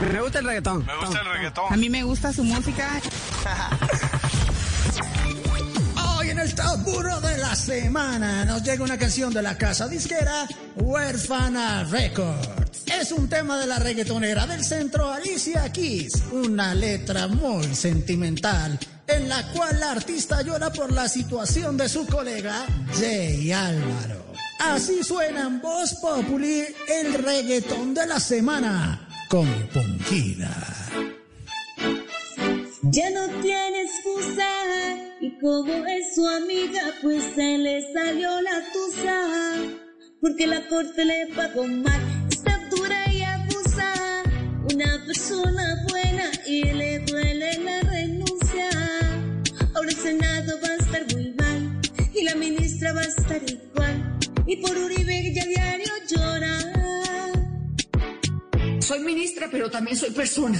Me gusta el reggaetón. Me gusta el reggaetón. A mí me gusta su música. Hoy en el top de la semana nos llega una canción de la casa disquera Huérfana Records. Es un tema de la reggaetonera del centro Alicia Keys, una letra muy sentimental en la cual la artista llora por la situación de su colega Jay Álvaro. Así suena en Voz Populi el reggaetón de la semana con Ponquida. Ya no tiene excusa y como es su amiga pues se le salió la tusa porque la corte le pagó mal está dura y abusa una persona buena y le duele la soy ministra pero también soy persona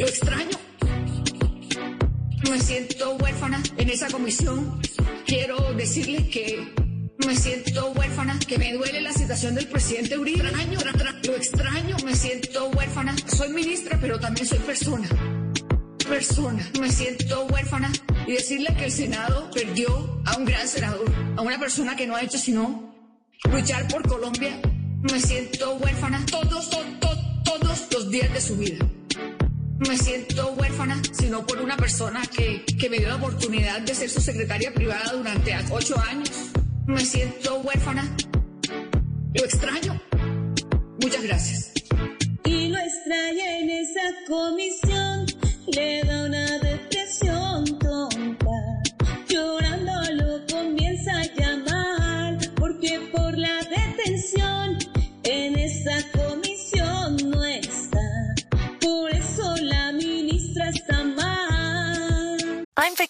lo extraño. Me siento huérfana en esa comisión. Quiero decirle que me siento huérfana, que me duele la situación del presidente Uribe. Lo extraño, me siento huérfana. Soy ministra, pero también soy persona. Persona. Me siento huérfana y decirle que el Senado perdió a un gran senador, a una persona que no ha hecho sino luchar por Colombia. Me siento huérfana todos, todos, todos los días de su vida me siento huérfana, sino por una persona que, que, me dio la oportunidad de ser su secretaria privada durante ocho años. Me siento huérfana. Lo extraño. Muchas gracias. Y lo extraña en esa comisión. Le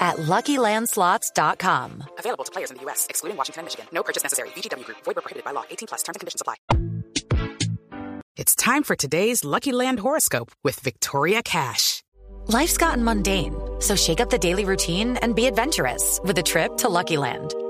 at LuckyLandSlots.com. Available to players in the U.S., excluding Washington and Michigan. No purchase necessary. VGW Group. Void were prohibited by law. 18 plus. Terms and conditions apply. It's time for today's Lucky Land horoscope with Victoria Cash. Life's gotten mundane, so shake up the daily routine and be adventurous with a trip to Lucky Land.